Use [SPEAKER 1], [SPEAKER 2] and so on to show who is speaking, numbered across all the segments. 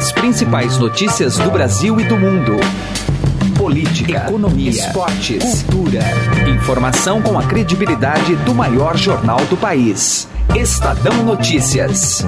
[SPEAKER 1] As principais notícias do Brasil e do mundo. Política, economia, esportes, cultura. Informação com a credibilidade do maior jornal do país. Estadão Notícias.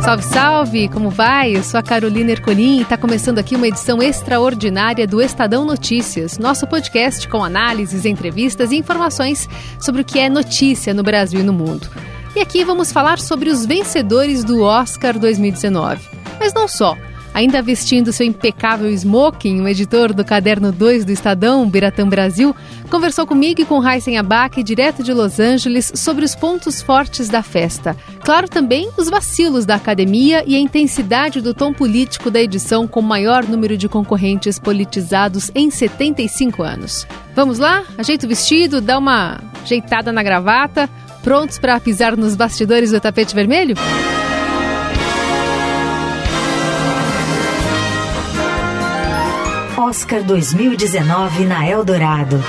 [SPEAKER 2] Salve, salve! Como vai? Eu sou a Carolina Ercolim e está começando aqui uma edição extraordinária do Estadão Notícias, nosso podcast com análises, entrevistas e informações sobre o que é notícia no Brasil e no mundo. E aqui vamos falar sobre os vencedores do Oscar 2019. Mas não só. Ainda vestindo seu impecável smoking, o editor do Caderno 2 do Estadão, Biratã Brasil, conversou comigo e com Heisen Abac, direto de Los Angeles, sobre os pontos fortes da festa. Claro também os vacilos da academia e a intensidade do tom político da edição com o maior número de concorrentes politizados em 75 anos. Vamos lá? Ajeita o vestido, dá uma ajeitada na gravata, prontos para pisar nos bastidores do tapete vermelho?
[SPEAKER 3] Oscar 2019 na Eldorado.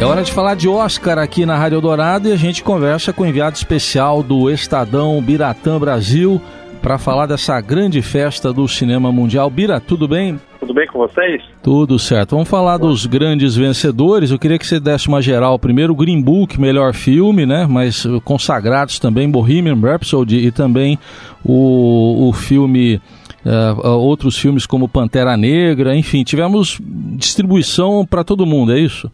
[SPEAKER 4] É hora de falar de Oscar aqui na Rádio Eldorado e a gente conversa com o enviado especial do Estadão Biratã Brasil para falar dessa grande festa do cinema mundial. Bira, tudo bem?
[SPEAKER 5] Tudo bem com vocês?
[SPEAKER 4] Tudo certo. Vamos falar dos grandes vencedores. Eu queria que você desse uma geral. Primeiro, Green Book, melhor filme, né? Mas consagrados também Bohemian Rhapsody e também o, o filme. Uh, outros filmes como Pantera Negra, enfim, tivemos distribuição para todo mundo, é isso?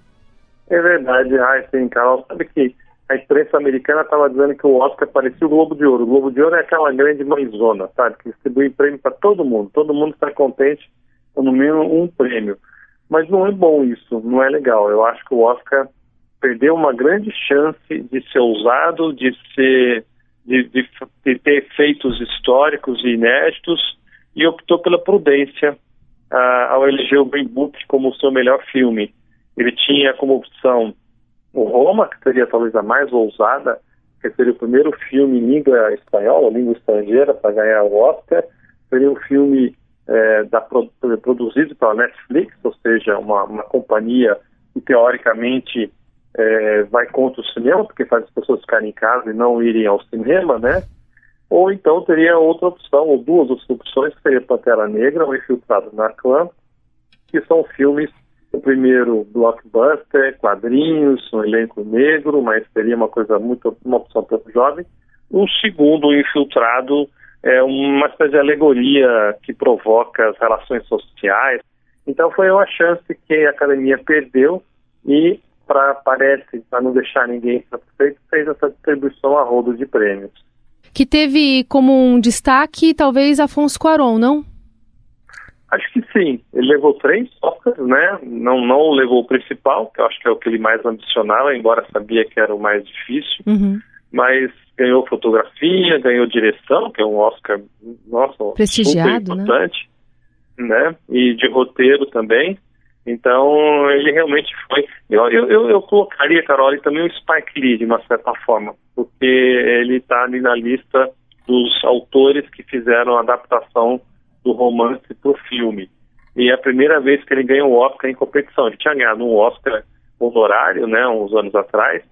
[SPEAKER 5] É verdade, Einstein, Carol. Sabe que a imprensa americana estava dizendo que o Oscar parecia o Globo de Ouro. O Globo de Ouro é aquela grande mãezona, sabe? Que distribui prêmio para todo mundo. Todo mundo está contente no mínimo um prêmio. Mas não é bom isso, não é legal. Eu acho que o Oscar perdeu uma grande chance de ser ousado, de ser de, de, de ter efeitos históricos e inéditos e optou pela prudência uh, ao eleger o Green Book como o seu melhor filme. Ele tinha como opção o Roma, que seria talvez a mais ousada, que seria o primeiro filme em língua espanhola, língua estrangeira, para ganhar o Oscar. Seria um filme é, da, produzido pela Netflix, ou seja, uma, uma companhia que teoricamente é, vai contra o cinema, porque faz as pessoas ficarem em casa e não irem ao cinema, né? Ou então teria outra opção, ou duas outras opções, que seria Pantera Negra ou Infiltrado na Clã, que são filmes, o primeiro blockbuster, quadrinhos, um elenco negro, mas seria uma coisa muito, uma opção pouco jovem. O segundo, Infiltrado, é uma espécie de alegoria que provoca as relações sociais. Então foi uma chance que a academia perdeu e para parece para não deixar ninguém satisfeito fez essa distribuição a rodo de prêmios.
[SPEAKER 2] Que teve como um destaque talvez Afonso Cuarón, não?
[SPEAKER 5] Acho que sim. Ele levou três Oscars, né? Não, não levou o principal, que eu acho que é o que ele mais ambicionava, embora sabia que era o mais difícil.
[SPEAKER 2] Uhum.
[SPEAKER 5] Mas ganhou fotografia, ganhou direção, que é um Oscar, nossa,
[SPEAKER 2] prestigiado,
[SPEAKER 5] super né? importante, né? né? E de roteiro também. Então, ele realmente foi. Eu, eu, eu, eu colocaria, Carol, também o Spike Lee, de uma certa forma, porque ele está ali na lista dos autores que fizeram a adaptação do romance para o filme. E é a primeira vez que ele ganha um Oscar em competição. Ele tinha ganhado um Oscar honorário, né, uns anos atrás,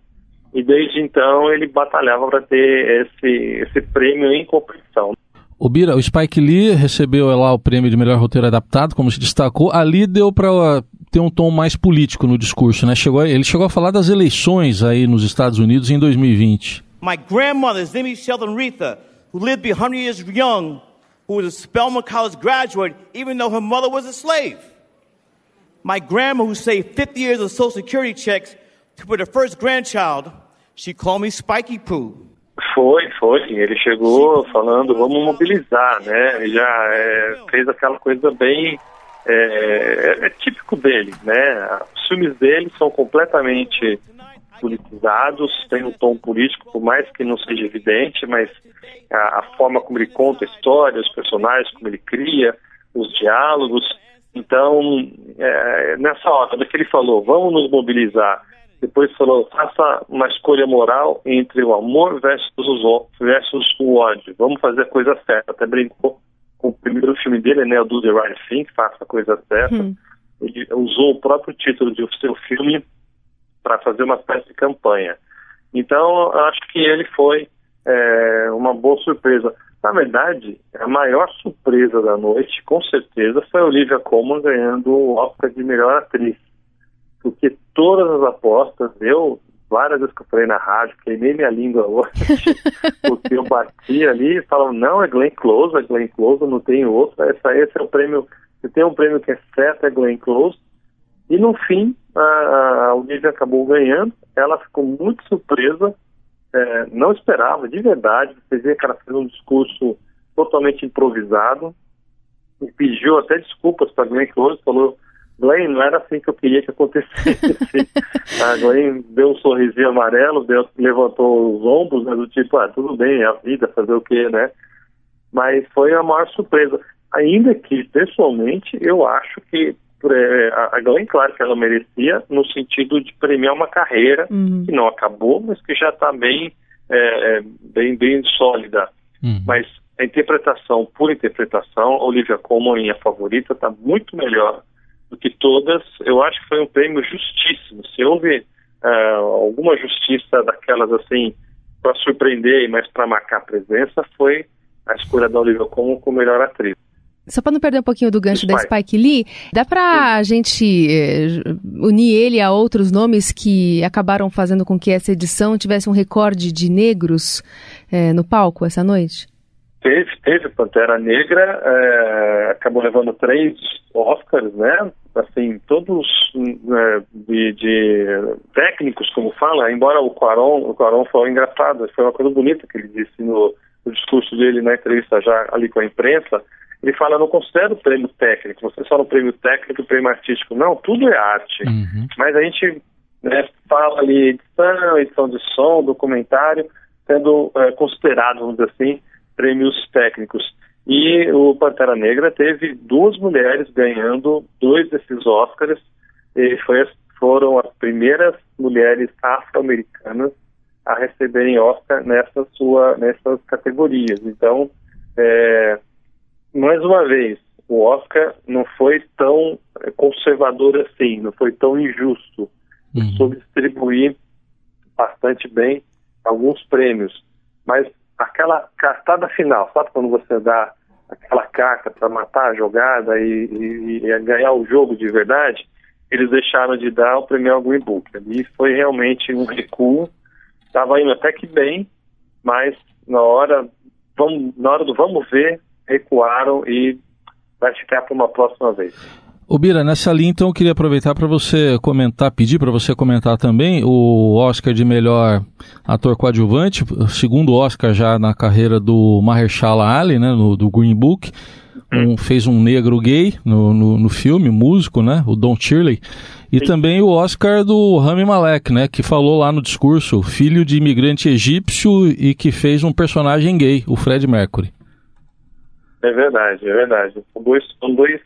[SPEAKER 5] e desde então ele batalhava para ter esse, esse prêmio em competição.
[SPEAKER 4] O Bira, o Spike Lee recebeu lá o prêmio de melhor roteiro adaptado, como se destacou. Ali deu para ter um tom mais político no discurso, né? Chegou, ele chegou a falar das eleições aí nos Estados Unidos em 2020.
[SPEAKER 6] My grandmother, Zimmy Sheldon Retha, who lived 100 years young, who was a Spelman College graduate, even though her mother was a slave. My grandma, who saved 50 years of Social Security checks to put her first grandchild, she called me Spiky Poo.
[SPEAKER 5] Foi, foi. Ele chegou falando, vamos mobilizar, né? Ele já é, fez aquela coisa bem é, é, é, típico dele, né? Os filmes dele são completamente politizados, tem um tom político, por mais que não seja evidente, mas a, a forma como ele conta a história, os personagens, como ele cria, os diálogos. Então, é, nessa hora que ele falou, vamos nos mobilizar depois falou, faça uma escolha moral entre o amor versus o, versus o ódio. Vamos fazer a coisa certa. Até brincou com o primeiro filme dele, né, o Do the Right Thing, faça a coisa certa. Hum. ele usou o próprio título de seu filme para fazer uma espécie de campanha. Então, acho que ele foi é, uma boa surpresa. Na verdade, a maior surpresa da noite, com certeza, foi a Olivia Colman ganhando o Oscar de melhor atriz. Porque todas as apostas, eu, várias vezes que eu falei na rádio, queimei minha língua hoje, porque eu bati ali e falavam, não, é Glenn Close, é Glenn Close, não tem outro, essa, esse é o prêmio, se tem um prêmio que é certo, é Glenn Close. E no fim, a, a Olivia acabou ganhando, ela ficou muito surpresa, é, não esperava, de verdade, você vê que ela fez um discurso totalmente improvisado, e pediu até desculpas para Glenn Close, falou Glenn, não era assim que eu queria que acontecesse. a Glenn deu um sorrisinho amarelo, deu, levantou os ombros, né, do tipo, ah, tudo bem, é a vida, fazer o quê, né? Mas foi a maior surpresa. Ainda que, pessoalmente, eu acho que a Glenn, claro que ela merecia, no sentido de premiar uma carreira uhum. que não acabou, mas que já está bem, é, é, bem, bem sólida. Uhum. Mas a interpretação, por interpretação, Olivia Colman, minha favorita, está muito melhor do que todas, eu acho que foi um prêmio justíssimo. Se houve uh, alguma justiça daquelas assim, para surpreender, mas para marcar presença, foi a escolha da Olivia Colman como melhor atriz.
[SPEAKER 2] Só para não perder um pouquinho do gancho Spike. da Spike Lee, dá para a gente eh, unir ele a outros nomes que acabaram fazendo com que essa edição tivesse um recorde de negros eh, no palco essa noite?
[SPEAKER 5] Teve, teve Pantera Negra, é, acabou levando três Oscars, né? Assim, todos né, de, de, técnicos, como fala, embora o Quaron, o Quaron foi engraçado, foi uma coisa bonita que ele disse no, no discurso dele na entrevista já ali com a imprensa, ele fala, não considero o prêmio técnico, você só no prêmio técnico e prêmio artístico. Não, tudo é arte. Uhum. Mas a gente né, fala ali edição, edição de som, documentário, sendo é, considerado, vamos dizer assim, prêmios técnicos. E o Pantera Negra teve duas mulheres ganhando dois desses Oscars, e foi, foram as primeiras mulheres afro-americanas a receberem Oscar nessa sua, nessas categorias. Então, é, mais uma vez, o Oscar não foi tão conservador assim, não foi tão injusto. Uhum. Soube distribuir bastante bem alguns prêmios. Mas aquela cartada final, sabe quando você dá aquela carta para matar a jogada e, e, e, ganhar o jogo de verdade, eles deixaram de dar o prêmio ao Green Book. Ali foi realmente um recuo. Estava indo até que bem, mas na hora, vamos, na hora do vamos ver, recuaram e vai ficar para uma próxima vez.
[SPEAKER 4] O Bira, nessa linha, então, eu queria aproveitar para você comentar, pedir para você comentar também o Oscar de melhor ator coadjuvante, segundo Oscar já na carreira do Mahershala Ali, né, no, do Green Book. Um, fez um negro gay no, no, no, filme, músico, né, o Don Shirley. E Sim. também o Oscar do Rami Malek, né, que falou lá no discurso, filho de imigrante egípcio e que fez um personagem gay, o Fred Mercury.
[SPEAKER 5] É verdade, é verdade. São dois, são dois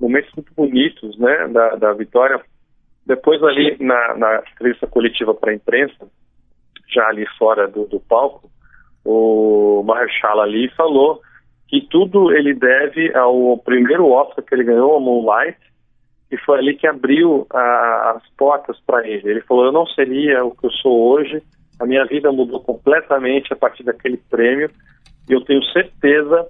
[SPEAKER 5] momentos muito bonitos, né, da, da vitória. Depois ali na, na entrevista coletiva para a imprensa, já ali fora do, do palco, o Marshall ali falou que tudo ele deve ao primeiro Oscar que ele ganhou, a Moonlight, e foi ali que abriu a, as portas para ele. Ele falou: Eu não seria o que eu sou hoje, a minha vida mudou completamente a partir daquele prêmio, e eu tenho certeza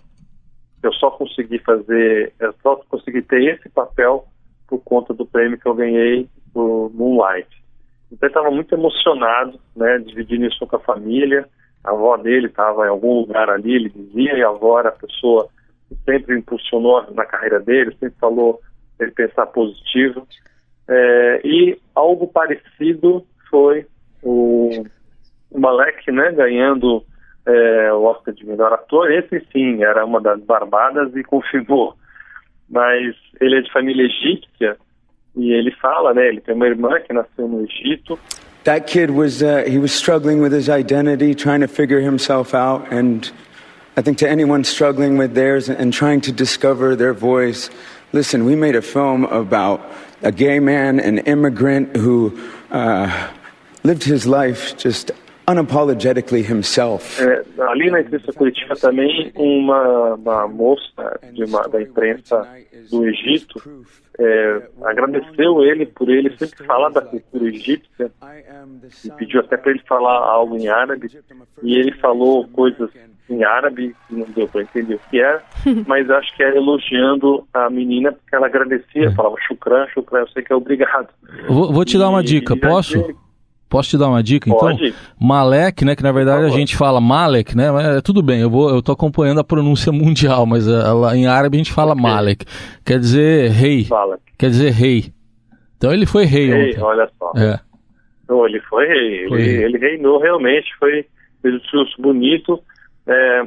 [SPEAKER 5] eu só consegui fazer, eu só consegui ter esse papel por conta do prêmio que eu ganhei do Moonlight. Então ele estava muito emocionado, né, dividindo isso com a família. A avó dele estava em algum lugar ali, ele dizia, e a avó era a pessoa que sempre impulsionou na carreira dele, sempre falou ele pensar positivo. É, e algo parecido foi o, o Malek, né, ganhando é, o Oscar de melhor ator. Esse sim era uma das barbadas e confirmou. Mas ele é de família egípcia e ele fala, né? Ele tem uma irmã que nasceu no Egito.
[SPEAKER 7] That kid was uh, he was struggling with his identity, trying to figure himself out, and I think to anyone struggling with theirs and trying to discover their voice, listen, we made a film about a gay man, an immigrant who uh, lived his life just unapologetically himself.
[SPEAKER 5] É, ali na entrevista coletiva também uma, uma moça de uma, da imprensa do Egito é, agradeceu ele por ele sempre falar da cultura egípcia e pediu até para ele falar algo em árabe e ele falou coisas em árabe que não deu para entender o que era, mas acho que era elogiando a menina porque ela agradecia, falava chukran, chukran, eu sei que é obrigado.
[SPEAKER 4] Vou, vou te dar uma dica, posso? Posso te dar uma dica, então?
[SPEAKER 5] Pode.
[SPEAKER 4] Malek, né, que na verdade a gente fala Malek, né, mas é, tudo bem, eu vou, eu tô acompanhando a pronúncia mundial, mas ela, em árabe a gente fala Malek, quer dizer rei,
[SPEAKER 5] Malek.
[SPEAKER 4] quer dizer rei. Então ele foi rei,
[SPEAKER 5] Rei,
[SPEAKER 4] ontem.
[SPEAKER 5] olha só.
[SPEAKER 4] É.
[SPEAKER 5] Não, ele foi rei,
[SPEAKER 4] Foi
[SPEAKER 5] ele, ele reinou realmente, foi fez um discurso bonito. é,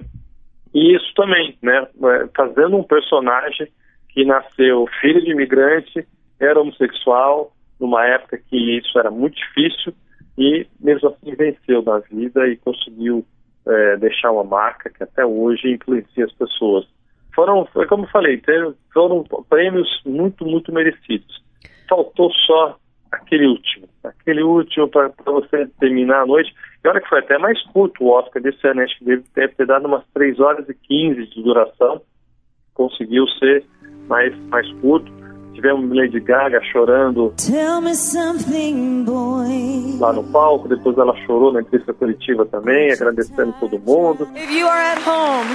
[SPEAKER 5] e isso também, né? é, Fazendo um personagem que nasceu filho de imigrante, era homossexual, numa época que isso era muito difícil, e mesmo assim venceu na vida e conseguiu é, deixar uma marca que até hoje influencia as pessoas. Foram, foi como eu falei, foram prêmios muito, muito merecidos. Faltou só aquele último, aquele último para você terminar a noite. E olha que foi até mais curto o Oscar desse ano, acho que deve, deve ter dado umas 3 horas e 15 de duração. Conseguiu ser mais, mais curto. Tivemos Lady Gaga chorando
[SPEAKER 8] Tell me something, boy.
[SPEAKER 5] lá no palco, depois ela chorou na entrevista coletiva também, agradecendo todo mundo.
[SPEAKER 9] If you are at home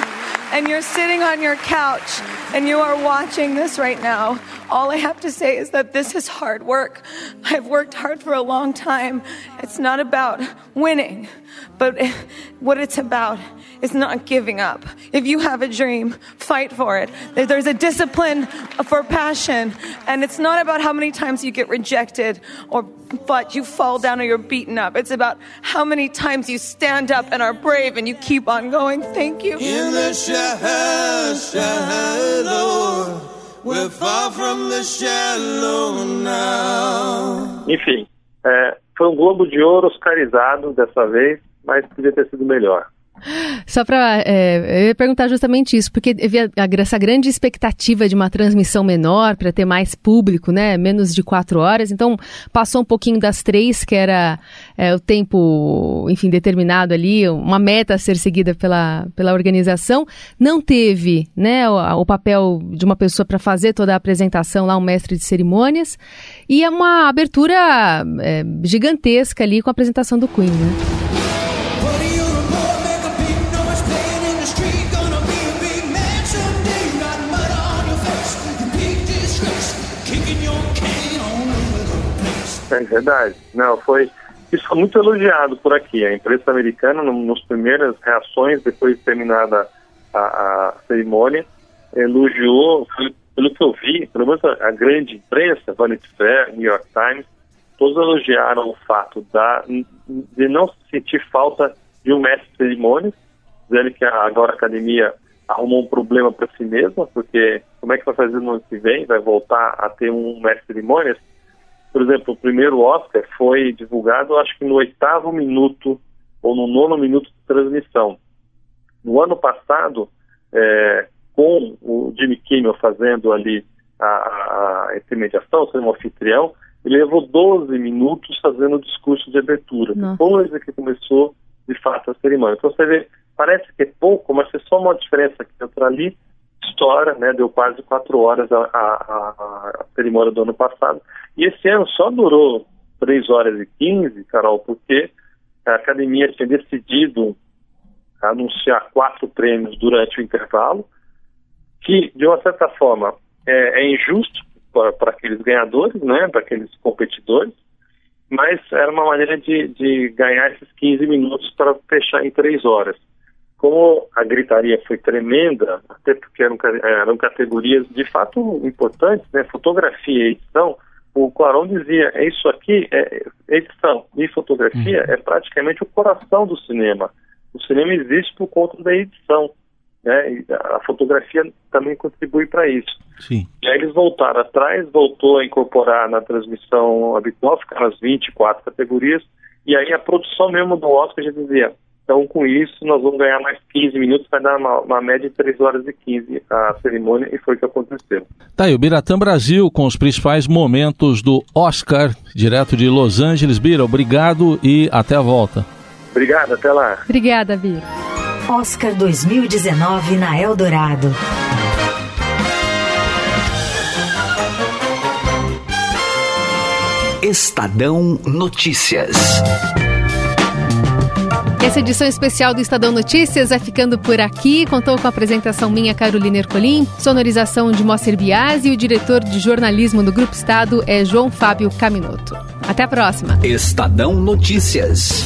[SPEAKER 9] and you're sitting on your couch and you are watching this right now, all I have to say is that this is hard work. I've worked hard for a long time. It's not about winning, but what it's about is not giving up. If you have a dream, fight for it. There's a discipline for passion, and it's not about how many times you get rejected or but you fall down or you're beaten up. It's about how many times you stand up and are brave and you keep on going. Thank you.
[SPEAKER 10] In the shadow, shadow, we're far from the shallow now.
[SPEAKER 5] Enfim, é, foi um Globo de Ouro oscarizado dessa vez, mas podia ter sido melhor.
[SPEAKER 2] Só para eu ia perguntar justamente isso, porque havia essa grande expectativa de uma transmissão menor para ter mais público, né? Menos de quatro horas. Então passou um pouquinho das três, que era é, o tempo, enfim, determinado ali, uma meta a ser seguida pela, pela organização. Não teve, né, o, o papel de uma pessoa para fazer toda a apresentação lá, um mestre de cerimônias, e é uma abertura é, gigantesca ali com a apresentação do Queen, né?
[SPEAKER 5] É verdade. Não, foi. Isso foi muito elogiado por aqui. A imprensa americana, no, nos primeiras reações, depois de terminada a, a cerimônia, elogiou, foi- pelo que eu vi, pelo menos a, a grande imprensa, Vanity Fair, New York Times, todos elogiaram o fato da, de não sentir falta de um mestre de cerimônias, dizendo que agora a academia arrumou um problema para si mesma, porque como é que vai fazer no ano que vem? Vai voltar a ter um mestre de cerimônias? Por exemplo, o primeiro Oscar foi divulgado, acho que no oitavo minuto ou no nono minuto de transmissão. No ano passado, é, com o Jimmy Kimmel fazendo ali a, a, intermediação, sendo um anfitrião, ele levou 12 minutos fazendo o discurso de abertura.
[SPEAKER 2] Nossa.
[SPEAKER 5] Depois é que começou, de fato, a cerimônia. Então você vê, parece que é pouco, mas se só uma diferença aqui e outra ali, estoura, né? Deu quase quatro horas a, a, a- cerimônia do ano passado. E esse ano só durou três horas e quinze, Carol, porque a academia tinha decidido anunciar quatro prêmios durante o intervalo, que, de uma certa forma, é, é injusto para para aqueles ganhadores, né? Para aqueles competidores, mas era uma maneira de, de ganhar esses 15 minutos para fechar em três horas. Como a gritaria foi tremenda, até porque eram, ca- eram categorias de fato importantes, né? fotografia e edição, o Quaron dizia, é isso aqui, é, edição e fotografia é praticamente o coração do cinema. O cinema existe por conta da edição, né? A fotografia também contribui para isso.
[SPEAKER 4] Sim.
[SPEAKER 5] E aí eles voltaram atrás, voltou a incorporar na transmissão habitual, ficaram as 24 categorias, e aí a produção mesmo do Oscar já dizia, então com isso nós vamos ganhar mais 15 minutos, vai dar uma, uma média de 3 horas e 15 a cerimônia, e foi o que aconteceu.
[SPEAKER 4] Tá aí, o Biratã Brasil com os principais momentos do Oscar, direto de Los Angeles. Bira, obrigado e até a volta.
[SPEAKER 5] Obrigado, até lá.
[SPEAKER 2] Obrigada, Bia.
[SPEAKER 3] Oscar 2019 na Eldorado.
[SPEAKER 1] Estadão Notícias.
[SPEAKER 2] Essa edição especial do Estadão Notícias vai ficando por aqui. Contou com a apresentação minha, Carolina Ercolim, sonorização de Moacir Biasi e o diretor de jornalismo do Grupo Estado é João Fábio Caminoto. Até a próxima.
[SPEAKER 1] Estadão Notícias.